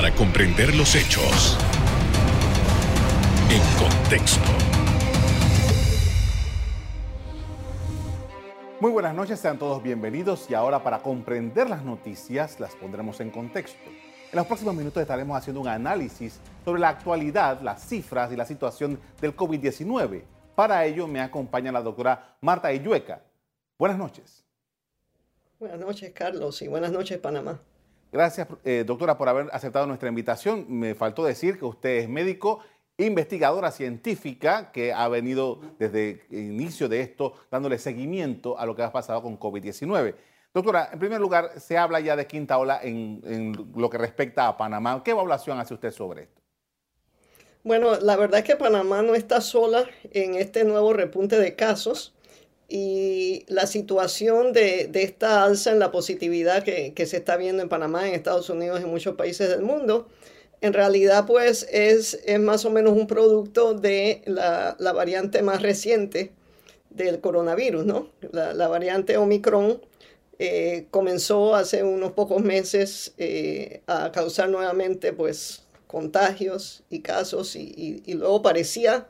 para comprender los hechos en contexto. Muy buenas noches, sean todos bienvenidos y ahora para comprender las noticias las pondremos en contexto. En los próximos minutos estaremos haciendo un análisis sobre la actualidad, las cifras y la situación del COVID-19. Para ello me acompaña la doctora Marta Illueca. Buenas noches. Buenas noches, Carlos, y buenas noches, Panamá. Gracias, eh, doctora, por haber aceptado nuestra invitación. Me faltó decir que usted es médico, investigadora científica, que ha venido desde el inicio de esto dándole seguimiento a lo que ha pasado con COVID-19. Doctora, en primer lugar, se habla ya de quinta ola en, en lo que respecta a Panamá. ¿Qué evaluación hace usted sobre esto? Bueno, la verdad es que Panamá no está sola en este nuevo repunte de casos y la situación de, esta alza en la positividad que, se está viendo en Panamá, en Estados Unidos, en muchos países del mundo, en realidad pues es, es más o menos un producto de la, variante más reciente del coronavirus, ¿no? La, variante Omicron eh, comenzó hace unos pocos meses eh, a causar nuevamente pues contagios y casos y, y luego parecía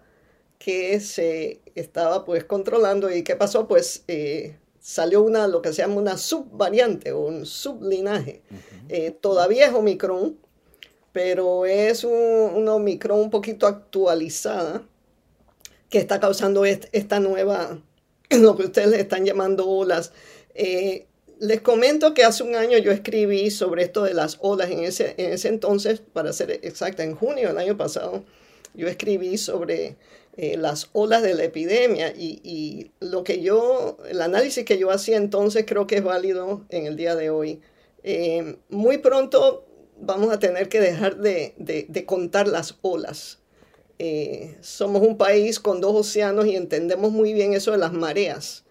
que se estaba pues controlando y qué pasó pues eh, salió una lo que se llama una subvariante o un sublinaje. Eh, todavía es Omicron pero es un, Omicron un poquito actualizada que está causando esta nueva lo que ustedes le están llamando olas. Eh, les comento que hace un año yo escribí sobre esto de las olas en ese, en ese entonces, para ser exacta, en junio del año pasado, yo escribí sobre eh, las olas de la epidemia y, lo que yo, el análisis que yo hacía entonces creo que es válido en el día de hoy. Eh, muy pronto vamos a tener que dejar de, contar las olas. Eh, somos un país con dos océanos y entendemos muy bien eso de las mareas.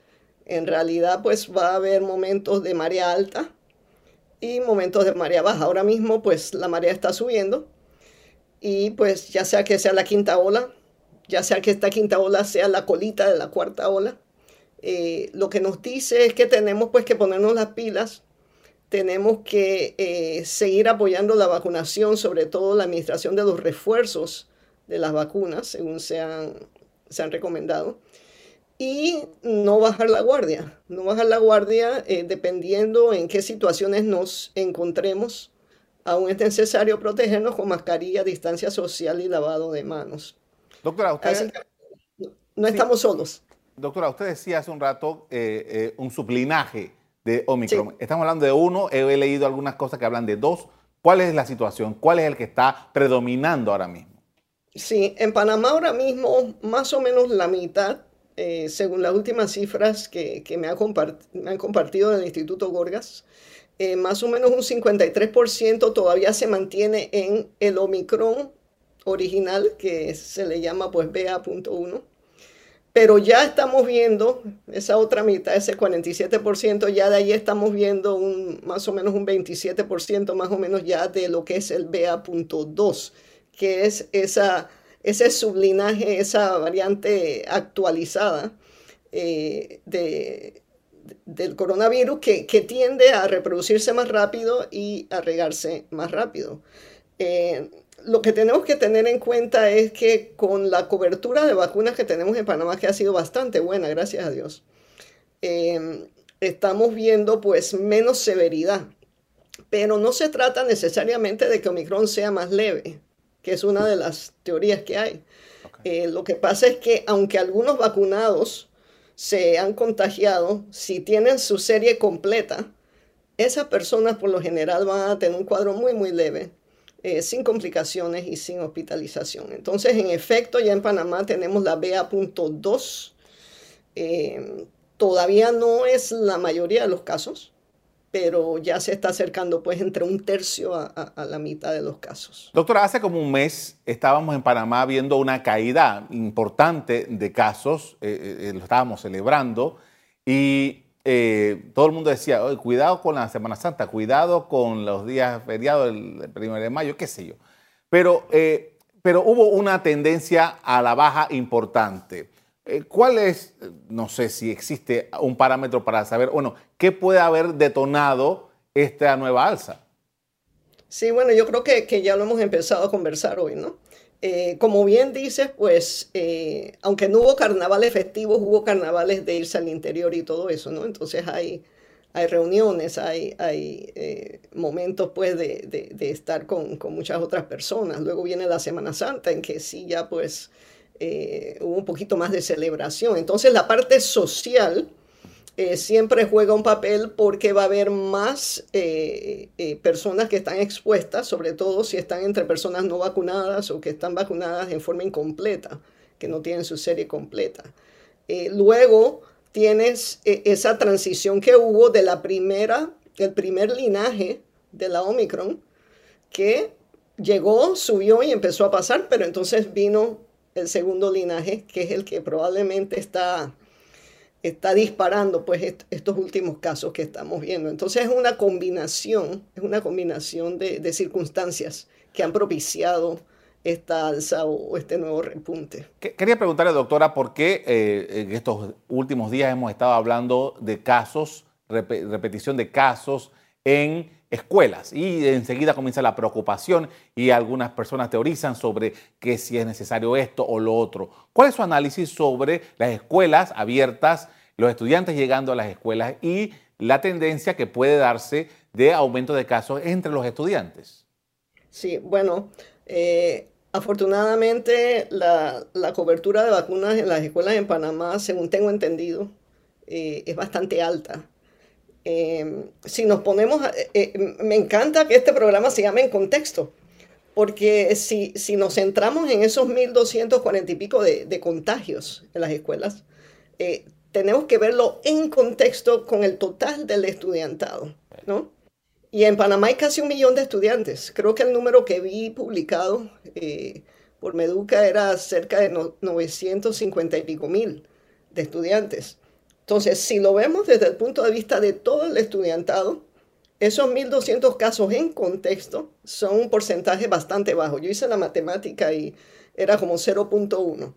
En realidad, pues va a haber momentos de marea alta y momentos de marea baja. Ahora mismo, pues la marea está subiendo y pues ya sea que sea la quinta ola, ya sea que esta quinta ola sea la colita de la cuarta ola. Eh, lo que nos dice es que tenemos pues que ponernos las pilas, tenemos que eh, seguir apoyando la vacunación, sobre todo la administración de los refuerzos de las vacunas, según se han, se recomendado, y no bajar la guardia, no bajar la guardia eh, dependiendo en qué situaciones nos encontremos. Aún es necesario protegernos con mascarilla, distancia social y lavado de manos. Doctora, usted... No estamos solos. Doctora, usted decía hace un rato eh, eh, un sublinaje de Omicron. Estamos hablando de uno, he leído algunas cosas que hablan de dos. ¿Cuál es la situación? ¿Cuál es el que está predominando ahora mismo? Sí, en Panamá ahora mismo más o menos la mitad, eh, según las últimas cifras que, me, han compartido del Instituto Gorgas, más o menos un 53% todavía se mantiene en el Omicron original, que se le llama pues BA.1. Pero ya estamos viendo esa otra mitad, ese 47%, ya de ahí estamos viendo un, más o menos un 27% más o menos ya de lo que es el BA.2, que es esa, ese sublinaje, esa variante actualizada eh, de, del coronavirus que, que, tiende a reproducirse más rápido y a regarse más rápido. Eh, lo que tenemos que tener en cuenta es que con la cobertura de vacunas que tenemos en Panamá, que ha sido bastante buena, gracias a Dios, em, estamos viendo pues menos severidad. Pero no se trata necesariamente de que Omicron sea más leve, que es una de las teorías que hay. Eh, lo que pasa es que aunque algunos vacunados se han contagiado, si tienen su serie completa, esas personas por lo general van a tener un cuadro muy, muy leve eh, sin complicaciones y sin hospitalización. Entonces, en efecto, ya en Panamá tenemos la BA.2. Eh, todavía no es la mayoría de los casos, pero ya se está acercando pues entre un tercio a, la mitad de los casos. Doctora, hace como un mes estábamos en Panamá viendo una caída importante de casos, eh, lo estábamos celebrando, y eh, todo el mundo decía, cuidado con la Semana Santa, cuidado con los días feriados del 1 de mayo, qué sé yo. Pero, eh, pero hubo una tendencia a la baja importante. Eh, ¿Cuál es, no sé si existe un parámetro para saber, bueno, qué puede haber detonado esta nueva alza? Sí, bueno, yo creo que, que ya lo hemos empezado a conversar hoy, ¿no? Eh, como bien dices, pues, eh, aunque no hubo carnavales festivos, hubo carnavales de irse al interior y todo eso, ¿no? Entonces hay, hay reuniones, hay, hay eh, momentos, pues, de, de, estar con, con, muchas otras personas. Luego viene la Semana Santa, en que sí ya, pues, hubo un poquito más de celebración. Entonces la parte social eh, siempre juega un papel porque va a haber más eh, eh, personas que están expuestas, sobre todo si están entre personas no vacunadas o que están vacunadas en forma incompleta, que no tienen su serie completa. luego tienes esa transición que hubo de la primera, el primer linaje de la Omicron, que llegó, subió y empezó a pasar, pero entonces vino el segundo linaje, que es el que probablemente está está disparando pues estos últimos casos que estamos viendo. Entonces es una combinación, es una combinación de, circunstancias que han propiciado esta alza o, este nuevo repunte. Quería preguntarle, doctora, por qué eh, en estos últimos días hemos estado hablando de casos, repetición de casos en escuelas y enseguida comienza la preocupación y algunas personas teorizan sobre que si es necesario esto o lo otro. ¿Cuál es su análisis sobre las escuelas abiertas, los estudiantes llegando a las escuelas y la tendencia que puede darse de aumento de casos entre los estudiantes? Sí, bueno, eh, afortunadamente la, cobertura de vacunas en las escuelas en Panamá, según tengo entendido, eh, es bastante alta. Em, si nos ponemos, eh, eh, me encanta que este programa se llame en contexto, porque si, si nos centramos en esos 1.240 y pico de, contagios en las escuelas, eh, tenemos que verlo en contexto con el total del estudiantado, ¿no? Y en Panamá hay casi un millón de estudiantes. Creo que el número que vi publicado por Meduca era cerca de 950 y pico mil de estudiantes. Entonces, si lo vemos desde el punto de vista de todo el estudiantado, esos 1.200 casos en contexto son un porcentaje bastante bajo. Yo hice la matemática y era como 0.1.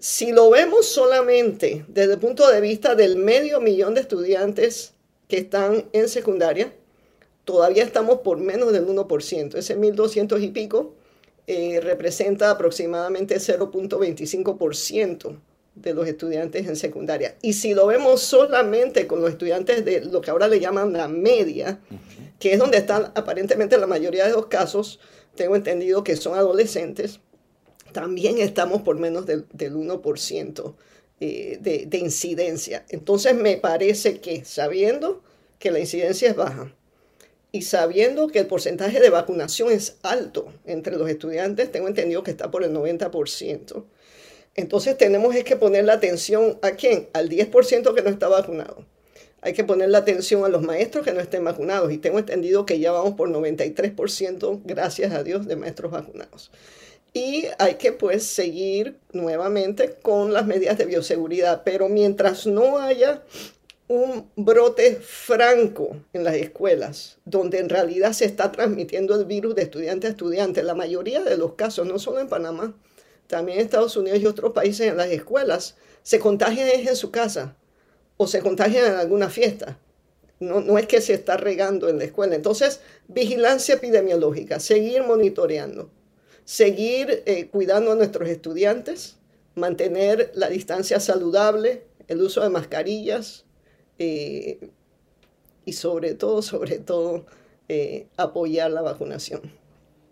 Si lo vemos solamente desde el punto de vista del medio millón de estudiantes que están en secundaria, todavía estamos por menos del 1%. Ese 1.200 y pico eh, representa aproximadamente 0.25% de los estudiantes en secundaria. Y si lo vemos solamente con los estudiantes de lo que ahora le llaman la media, que es donde están aparentemente la mayoría de los casos, tengo entendido que son adolescentes, también estamos por menos del, 1% eh, de, de incidencia. Entonces me parece que sabiendo que la incidencia es baja, y sabiendo que el porcentaje de vacunación es alto entre los estudiantes, tengo entendido que está por el 90%, entonces tenemos que poner la atención a quién? Al 10% que no está vacunado. Hay que poner la atención a los maestros que no estén vacunados. Y tengo entendido que ya vamos por 93%, gracias a Dios, de maestros vacunados. Y hay que pues seguir nuevamente con las medidas de bioseguridad. Pero mientras no haya un brote franco en las escuelas, donde en realidad se está transmitiendo el virus de estudiante a estudiante, la mayoría de los casos, no solo en Panamá, también Estados Unidos y otros países en las escuelas, se contagian en su casa o se contagian en alguna fiesta. No, no es que se está regando en la escuela. Entonces, vigilancia epidemiológica, seguir monitoreando, seguir eh, cuidando a nuestros estudiantes, mantener la distancia saludable, el uso de mascarillas eh, y sobre todo, sobre todo, eh, apoyar la vacunación.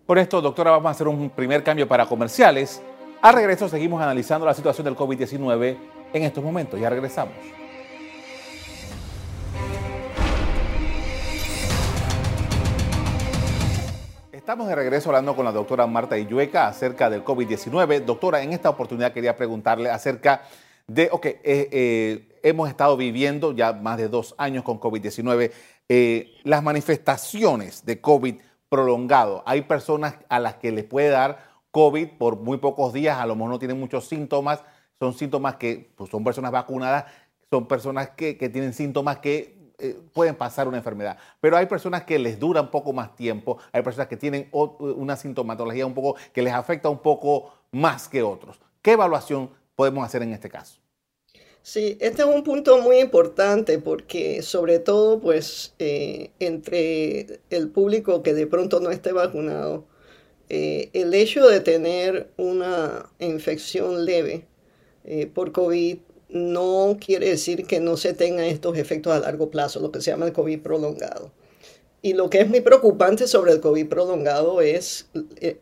Por esto, doctora, vamos a hacer un primer cambio para comerciales. Al regreso seguimos analizando la situación del COVID-19 en estos momentos. Ya regresamos. Estamos de regreso hablando con la doctora Marta Illueca acerca del COVID-19. Doctora, en esta oportunidad quería preguntarle acerca de, ok, eh, eh, hemos estado viviendo ya más de dos años con COVID-19, eh, las manifestaciones de COVID prolongado. Hay personas a las que les puede dar COVID por muy pocos días, a lo mejor no tienen muchos síntomas, son síntomas que pues, son personas vacunadas, son personas que, tienen síntomas que eh, pueden pasar una enfermedad. Pero hay personas que les dura un poco más tiempo, hay personas que tienen una sintomatología un poco que les afecta un poco más que otros. ¿Qué evaluación podemos hacer en este caso? Sí, este es un punto muy importante porque sobre todo pues eh, entre el público que de pronto no esté vacunado, eh, el hecho de tener una infección leve eh, por COVID no quiere decir que no se tengan estos efectos a largo plazo, lo que se llama el COVID prolongado. Y lo que es muy preocupante sobre el COVID prolongado es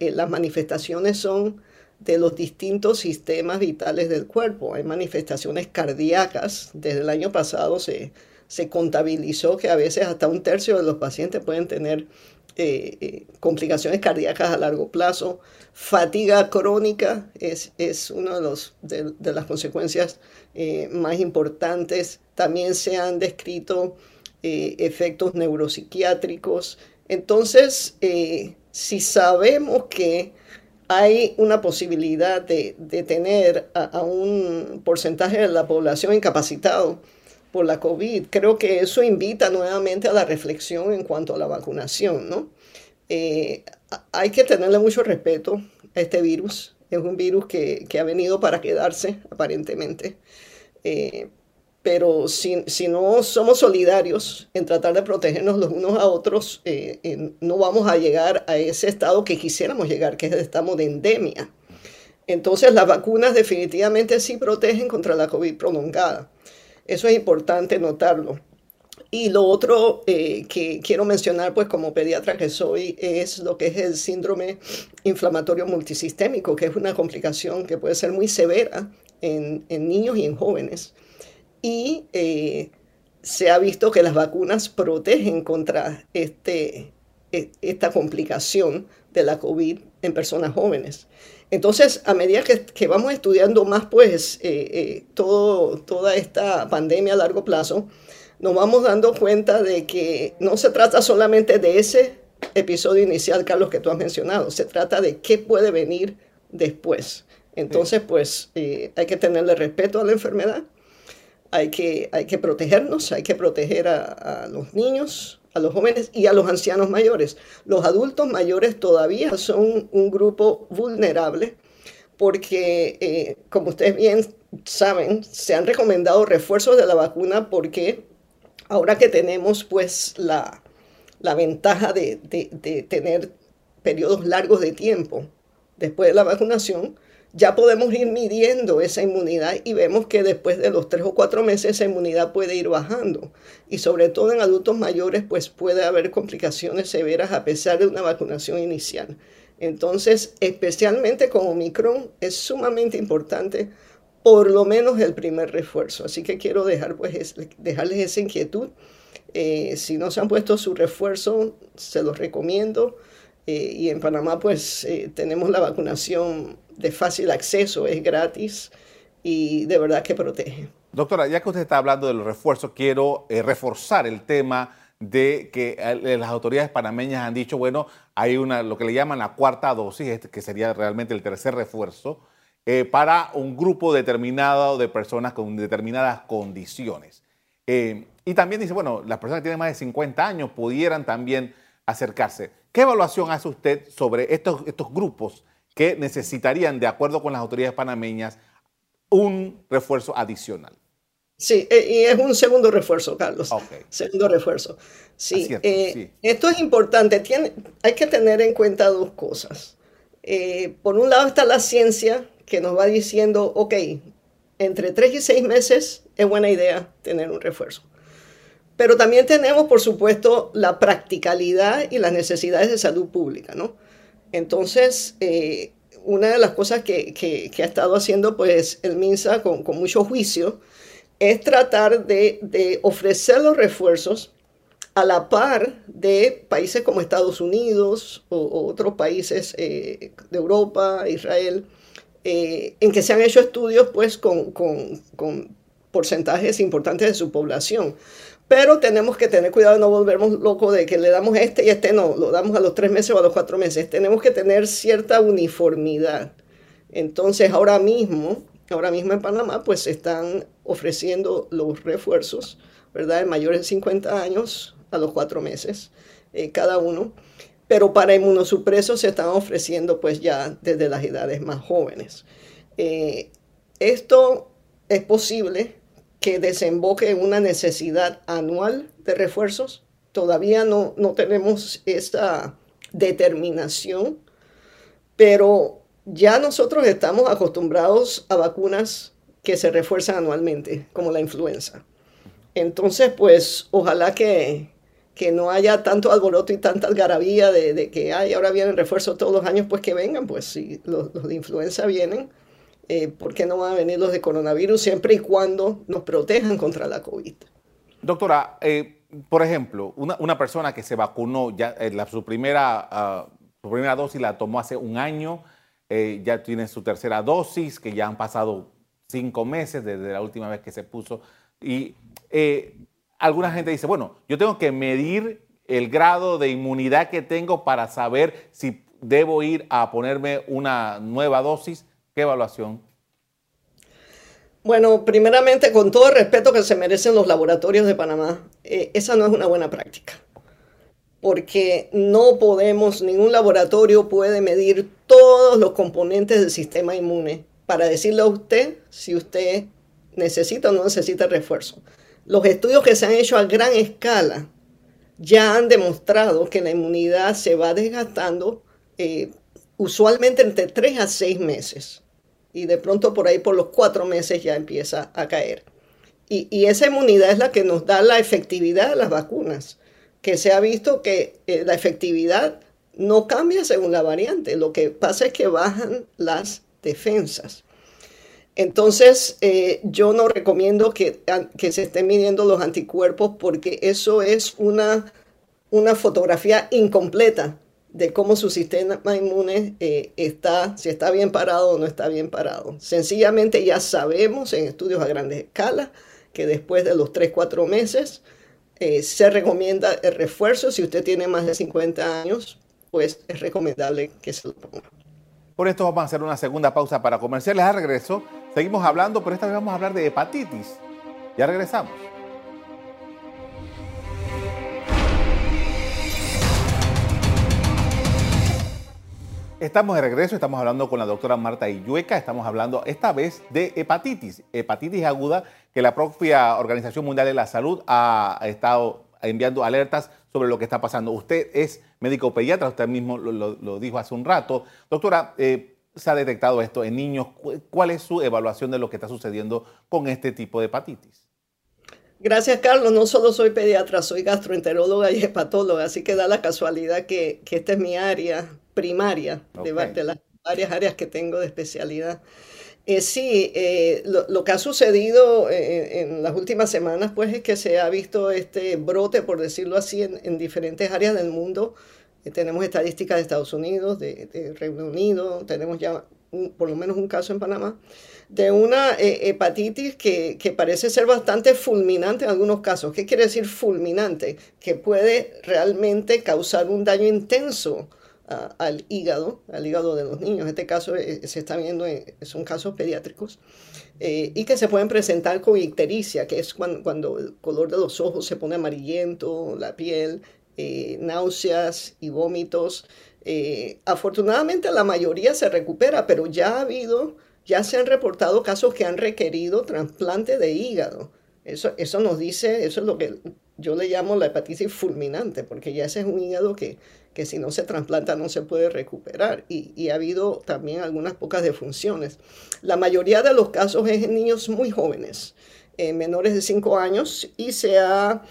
las manifestaciones son de los distintos sistemas vitales del cuerpo. Hay manifestaciones cardíacas. Desde el año pasado se, se contabilizó que a veces hasta un tercio de los pacientes pueden tener eh, eh, complicaciones cardíacas a largo plazo. Fatiga crónica es, es una de, las consecuencias eh, más importantes. También se han descrito efectos neuropsiquiátricos. Entonces, si sabemos que hay una posibilidad de, tener a, un porcentaje de la población incapacitado por la COVID. Creo que eso invita nuevamente a la reflexión en cuanto a la vacunación, ¿no? Eh, hay que tenerle mucho respeto a este virus. Es un virus que, ha venido para quedarse, aparentemente. Eh, pero si, no somos solidarios en tratar de protegernos los unos a otros, eh, no vamos a llegar a ese estado que quisiéramos llegar, que es el estado de endemia. Entonces las vacunas definitivamente sí protegen contra la COVID prolongada. Eso es importante notarlo. Y lo otro eh, que quiero mencionar, pues como pediatra que soy, es lo que es el síndrome inflamatorio multisistémico, que es una complicación que puede ser muy severa en, niños y en jóvenes y eh, se ha visto que las vacunas protegen contra este, e, esta complicación de la COVID en personas jóvenes. Entonces, a medida que, vamos estudiando más, pues, eh, eh, todo, toda esta pandemia a largo plazo, nos vamos dando cuenta de que no se trata solamente de ese episodio inicial, Carlos, que tú has mencionado, se trata de qué puede venir después. Entonces, pues, hay que tenerle respeto a la enfermedad, hay que, hay que protegernos, hay que proteger a, los niños, a los jóvenes y a los ancianos mayores. Los adultos mayores todavía son un grupo vulnerable porque, eh, como ustedes bien saben, se han recomendado refuerzos de la vacuna porque ahora que tenemos pues la, ventaja de, de tener periodos largos de tiempo después de la vacunación, ya podemos ir midiendo esa inmunidad y vemos que después de los tres o cuatro meses esa inmunidad puede ir bajando. Y sobre todo en adultos mayores, pues puede haber complicaciones severas a pesar de una vacunación inicial. Entonces, especialmente con Omicron, es sumamente importante por lo menos el primer refuerzo. Así que quiero dejar, pues, dejarles esa inquietud. Eh, si no se han puesto su refuerzo, se los recomiendo. Eh, y en Panamá, pues, eh, tenemos la vacunación de fácil acceso, es gratis y de verdad que protege. Doctora, ya que usted está hablando del refuerzo, quiero eh, reforzar el tema de que eh, las autoridades panameñas han dicho, bueno, hay una, lo que le llaman la cuarta dosis, este, que sería realmente el tercer refuerzo, eh, para un grupo determinado de personas con determinadas condiciones. y también dice, bueno, las personas que tienen más de 50 años pudieran también acercarse. ¿Qué evaluación hace usted sobre estos, estos grupos que necesitarían, de acuerdo con las autoridades panameñas, un refuerzo adicional. Sí, eh, y es un segundo refuerzo, Carlos. Segundo refuerzo. Sí, eh, esto es importante. Tiene, hay que tener en cuenta dos cosas. Eh, por un lado está la ciencia que nos va diciendo, ok, entre tres y seis meses es buena idea tener un refuerzo. Pero también tenemos, por supuesto, la practicalidad y las necesidades de salud pública, ¿no? Entonces, eh, una de las cosas que, ha estado haciendo pues el MINSA con, mucho juicio es tratar de, ofrecer los refuerzos a la par de países como Estados Unidos o, otros países eh, de Europa, Israel, eh, en que se han hecho estudios pues con porcentajes importantes de su población. Pero tenemos que tener cuidado de no volvernos locos de que le damos este y este no, lo damos a los tres meses o a los cuatro meses. Tenemos que tener cierta uniformidad. Entonces, ahora mismo, ahora mismo en Panamá, pues se están ofreciendo los refuerzos, ¿verdad? De mayores de 50 años a los cuatro meses, eh, cada uno. Pero para inmunosupresos se están ofreciendo pues ya desde las edades más jóvenes. Eh, esto es posible que desemboque en una necesidad anual de refuerzos. Todavía no, no tenemos esta determinación, pero ya nosotros estamos acostumbrados a vacunas que se refuerzan anualmente, como la influenza. Entonces, pues ojalá que, que no haya tanto alboroto y tanta algarabía de, que hay ahora vienen refuerzos todos los años, pues que vengan, pues si los, de influenza vienen, eh, ¿por qué no van a venir los de coronavirus siempre y cuando nos protejan contra la COVID? Doctora, eh, por ejemplo, una, persona que se vacunó, ya eh, la, su, primera, ah, su primera dosis la tomó hace un año, ya tiene su tercera dosis, que ya han pasado cinco meses desde la última vez que se puso, y alguna gente dice, bueno, yo tengo que medir el grado de inmunidad que tengo para saber si debo ir a ponerme una nueva dosis. ¿Qué evaluación? Bueno, primeramente, con todo el respeto que se merecen los laboratorios de Panamá, eh, esa no es una buena práctica. Porque no podemos, ningún laboratorio puede medir todos los componentes del sistema inmune para decirle a usted si usted necesita o no necesita refuerzo. Los estudios que se han hecho a gran escala ya han demostrado que la inmunidad se va desgastando eh, usualmente entre 3 a 6 meses y de pronto por ahí por los 4 meses ya empieza a caer. Y, esa inmunidad es la que nos da la efectividad de las vacunas, que se ha visto que eh, la efectividad no cambia según la variante, lo que pasa es que bajan las defensas. Entonces, eh, yo no recomiendo que, que, se estén midiendo los anticuerpos porque eso es una, una fotografía incompleta de cómo su sistema inmune eh, está, si está bien parado o no está bien parado. Sencillamente ya sabemos en estudios a grandes escalas que después de los 3-4 meses eh, se recomienda el refuerzo. Si usted tiene más de 50 años, pues es recomendable que se lo ponga. Por esto vamos a hacer una segunda pausa para comerciales. A regreso seguimos hablando, pero esta vez vamos a hablar de hepatitis. Ya regresamos. Estamos de regreso, estamos hablando con la doctora Marta Illueca, estamos hablando esta vez de hepatitis, hepatitis aguda, que la propia Organización Mundial de la Salud ha estado enviando alertas sobre lo que está pasando. Usted es médico pediatra, usted mismo lo, dijo hace un rato. Doctora, eh, se ha detectado esto en niños. ¿Cuál es su evaluación de lo que está sucediendo con este tipo de hepatitis? Gracias, Carlos. No solo soy pediatra, soy gastroenteróloga y hepatóloga, así que da la casualidad que, esta es mi área primaria de, las varias áreas que tengo de especialidad. Eh, sí, eh, lo, que ha sucedido eh, en las últimas semanas, pues es que se ha visto este brote, por decirlo así, en, diferentes áreas del mundo. tenemos estadísticas de Estados Unidos, de, Reino Unido, tenemos ya por lo menos un caso en Panamá, de una hepatitis que, que, parece ser bastante fulminante en algunos casos. ¿Qué quiere decir fulminante? Que puede realmente causar un daño intenso al hígado, al hígado de los niños. Este caso eh, se está viendo, son casos pediátricos, eh, y que se pueden presentar con ictericia, que es cuando, el color de los ojos se pone amarillento, la piel, eh, náuseas y vómitos. afortunadamente la mayoría se recupera, pero ya ha habido, ya se han reportado casos que han requerido trasplante de hígado. Eso, eso nos dice, eso es lo que yo le llamo la hepatitis fulminante, porque ya ese es un hígado que, que si no se trasplanta no se puede recuperar y, ha habido también algunas pocas defunciones. La mayoría de los casos es en niños muy jóvenes, eh, menores de 5 años y se ha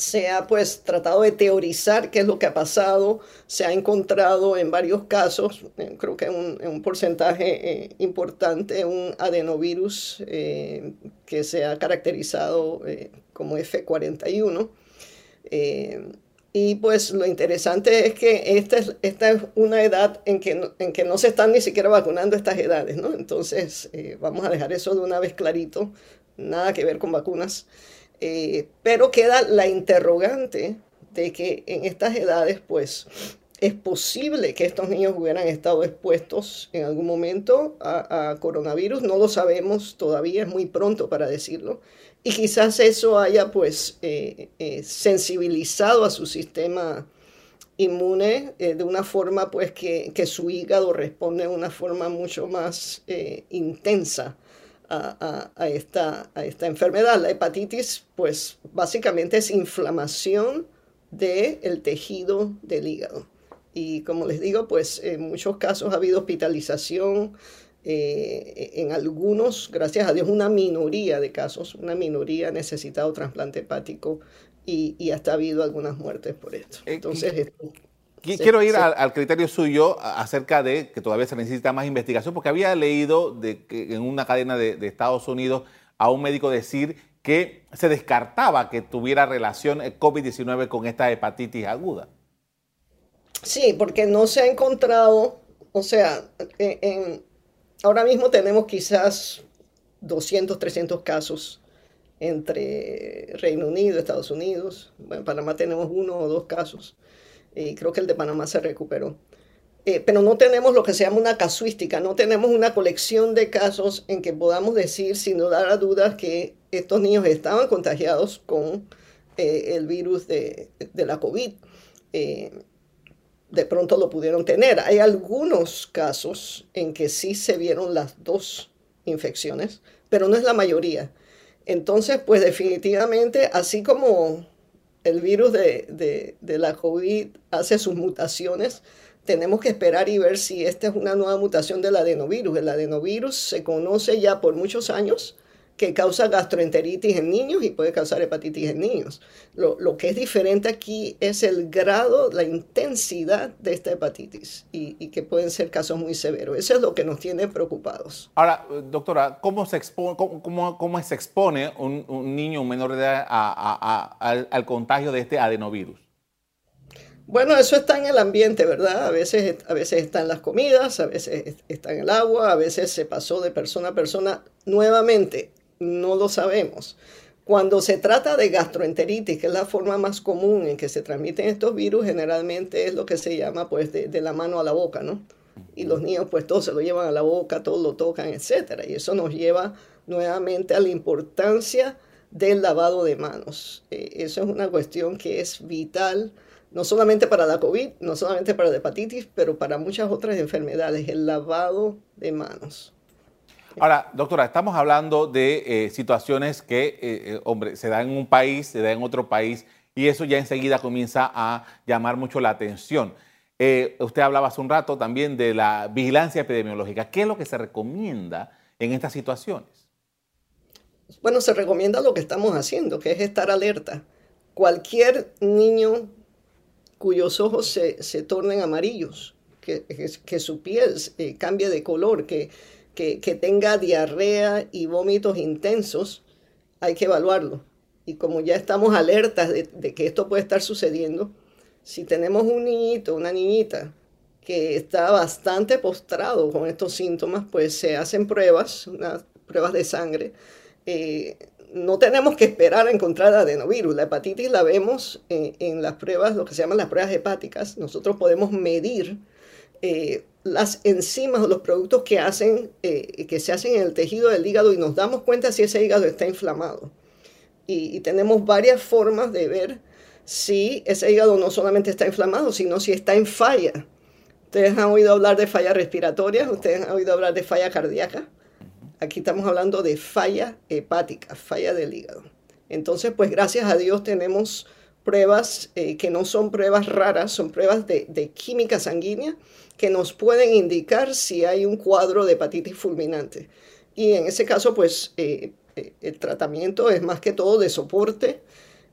se ha pues tratado de teorizar qué es lo que ha pasado, se ha encontrado en varios casos, eh, creo que en un, porcentaje eh, importante, un adenovirus que se ha caracterizado como F41. Y pues lo interesante es que esta es, esta es una edad en que, no, en que no se están ni siquiera vacunando estas edades, ¿no? Entonces, eh, vamos a dejar eso de una vez clarito, nada que ver con vacunas. Eh, pero queda la interrogante de que en estas edades, pues, es posible que estos niños hubieran estado expuestos en algún momento a, coronavirus, no lo sabemos todavía, es muy pronto para decirlo. Y quizás eso haya pues eh, eh, sensibilizado a su sistema inmune de una forma pues que, su hígado responde de una forma mucho más intensa a, esta, a esta enfermedad. La hepatitis, pues básicamente es inflamación del tejido del hígado. Y como les digo, pues en muchos casos ha habido hospitalización, eh, en algunos, gracias a Dios, una minoría de casos, una minoría ha necesitado trasplante hepático y, hasta ha habido algunas muertes por esto. Eh, Entonces, Quiero ir al, criterio suyo acerca de que todavía se necesita más investigación, porque había leído de que en una cadena de, Estados Unidos a un médico decir que se descartaba que tuviera relación el COVID-19 con esta hepatitis aguda. Sí, porque no se ha encontrado, o sea, ahora mismo tenemos quizás 200, 300 casos entre Reino Unido, Estados Unidos. en Panamá tenemos uno o dos casos y creo que el de Panamá se recuperó. Eh, pero no tenemos lo que se llama una casuística, no tenemos una colección de casos en que podamos decir, sin dar a dudas, que estos niños estaban contagiados con eh, el virus de, de la COVID. Eh, de pronto lo pudieron tener. Hay algunos casos en que sí se vieron las dos infecciones, pero no es la mayoría. Entonces, pues definitivamente, así como el virus de, la COVID hace sus mutaciones, tenemos que esperar y ver si esta es una nueva mutación del adenovirus. El adenovirus se conoce ya por muchos años que causa gastroenteritis en niños y puede causar hepatitis en niños. Lo, que es diferente aquí es el grado, la intensidad de esta hepatitis y, que pueden ser casos muy severos. Eso es lo que nos tiene preocupados. Ahora, doctora, ¿cómo se expone, cómo, se expone un, niño, un menor de edad al, al contagio de este adenovirus? Bueno, eso está en el ambiente, ¿verdad? A veces, a veces está en las comidas, a veces está en el agua, a veces se pasó de persona a persona. Nuevamente, no lo sabemos. Cuando se trata de gastroenteritis, que es la forma más común en que se transmiten estos virus, generalmente es lo que se llama pues de, la mano a la boca, ¿no? Y los niños pues todos se lo llevan a la boca, todos lo tocan, etc. Y eso nos lleva nuevamente a la importancia del lavado de manos. Eh, eso es una cuestión que es vital, no solamente para la COVID, no solamente para la hepatitis, pero para muchas otras enfermedades, el lavado de manos. Ahora, doctora, estamos hablando de eh, situaciones que, eh, eh, hombre, se dan en un país, se dan en otro país, y eso ya enseguida comienza a llamar mucho la atención. usted hablaba hace un rato también de la vigilancia epidemiológica. ¿Qué es lo que se recomienda en estas situaciones? Bueno, se recomienda lo que estamos haciendo, que es estar alerta. Cualquier niño cuyos ojos se, se tornen amarillos, que, que, su piel cambie de color, que, que, tenga diarrea y vómitos intensos, hay que evaluarlo. Y como ya estamos alertas de, que esto puede estar sucediendo, si tenemos un niñito, una niñita que está bastante postrado con estos síntomas, pues se hacen pruebas, unas pruebas de sangre. Eh, no tenemos que esperar a encontrar adenovirus. La hepatitis la vemos en, en, las pruebas, lo que se llaman las pruebas hepáticas. Nosotros podemos medir eh, las enzimas o los productos que, hacen, eh, que se hacen en el tejido del hígado y nos damos cuenta si ese hígado está inflamado. Y, tenemos varias formas de ver si ese hígado no solamente está inflamado, sino si está en falla. Ustedes han oído hablar de falla respiratoria, ustedes han oído hablar de falla cardíaca. Aquí estamos hablando de falla hepática, falla del hígado. Entonces, pues gracias a Dios tenemos pruebas eh, que no son pruebas raras, son pruebas de, de química sanguínea que nos pueden indicar si hay un cuadro de hepatitis fulminante. Y en ese caso, pues eh, eh, el tratamiento es más que todo de soporte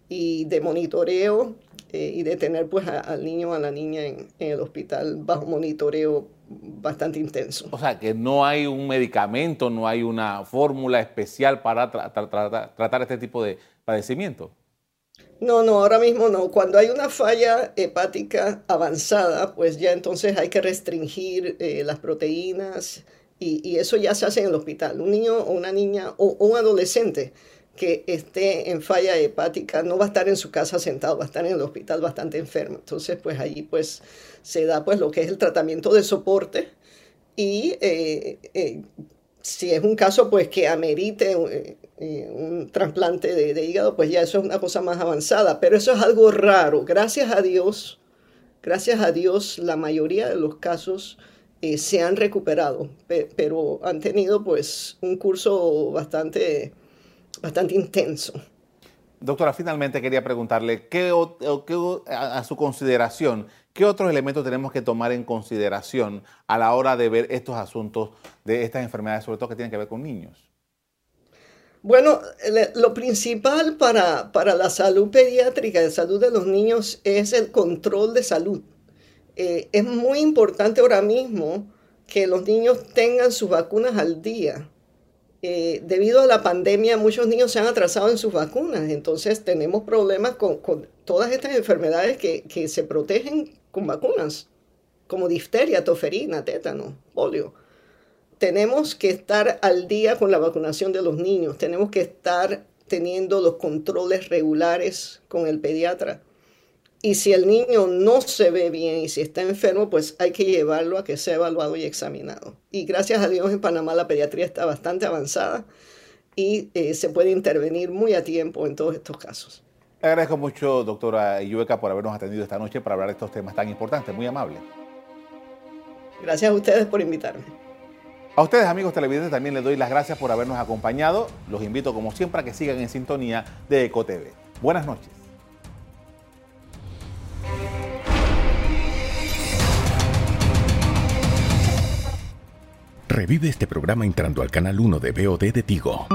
y de monitoreo eh, y de tener pues al niño o a la niña en, el hospital bajo monitoreo bastante intenso. O sea, que no hay un medicamento, no hay una fórmula especial para tratar este tipo de padecimiento. No, no, ahora mismo no. Cuando hay una falla hepática avanzada, pues ya entonces hay que restringir eh, las proteínas y, eso ya se hace en el hospital. Un niño o una niña o, un adolescente que esté en falla hepática no va a estar en su casa sentado, va a estar en el hospital bastante enfermo. Entonces, pues allí pues se da pues lo que es el tratamiento de soporte y eh, eh, si es un caso pues que amerite eh, eh, un trasplante de, hígado, pues ya eso es una cosa más avanzada, pero eso es algo raro. Gracias a Dios, gracias a Dios, la mayoría de los casos eh, se han recuperado, pero han tenido pues un curso bastante, bastante intenso. Doctora, finalmente quería preguntarle, ¿qué, a, su consideración, ¿qué otros elementos tenemos que tomar en consideración a la hora de ver estos asuntos de estas enfermedades, sobre todo que tienen que ver con niños? Bueno, lo principal para, para la salud pediátrica, la salud de los niños, es el control de salud. Eh, es muy importante ahora mismo que los niños tengan sus vacunas al día. Eh, debido a la pandemia, muchos niños se han atrasado en sus vacunas, entonces tenemos problemas con, todas estas enfermedades que, que, se protegen con vacunas, como difteria, toferina, tétano, polio. Tenemos que estar al día con la vacunación de los niños, tenemos que estar teniendo los controles regulares con el pediatra y si el niño no se ve bien y si está enfermo, pues hay que llevarlo a que sea evaluado y examinado. Y gracias a Dios en Panamá la pediatría está bastante avanzada y eh, se puede intervenir muy a tiempo en todos estos casos. Le agradezco mucho, doctora Iueca, por habernos atendido esta noche para hablar de estos temas tan importantes. Muy amable. Gracias a ustedes por invitarme. A ustedes, amigos televidentes, también les doy las gracias por habernos acompañado. Los invito, como siempre, a que sigan en sintonía de EcoTV. Buenas noches. Revive este programa entrando al canal 1 de BOD de Tigo.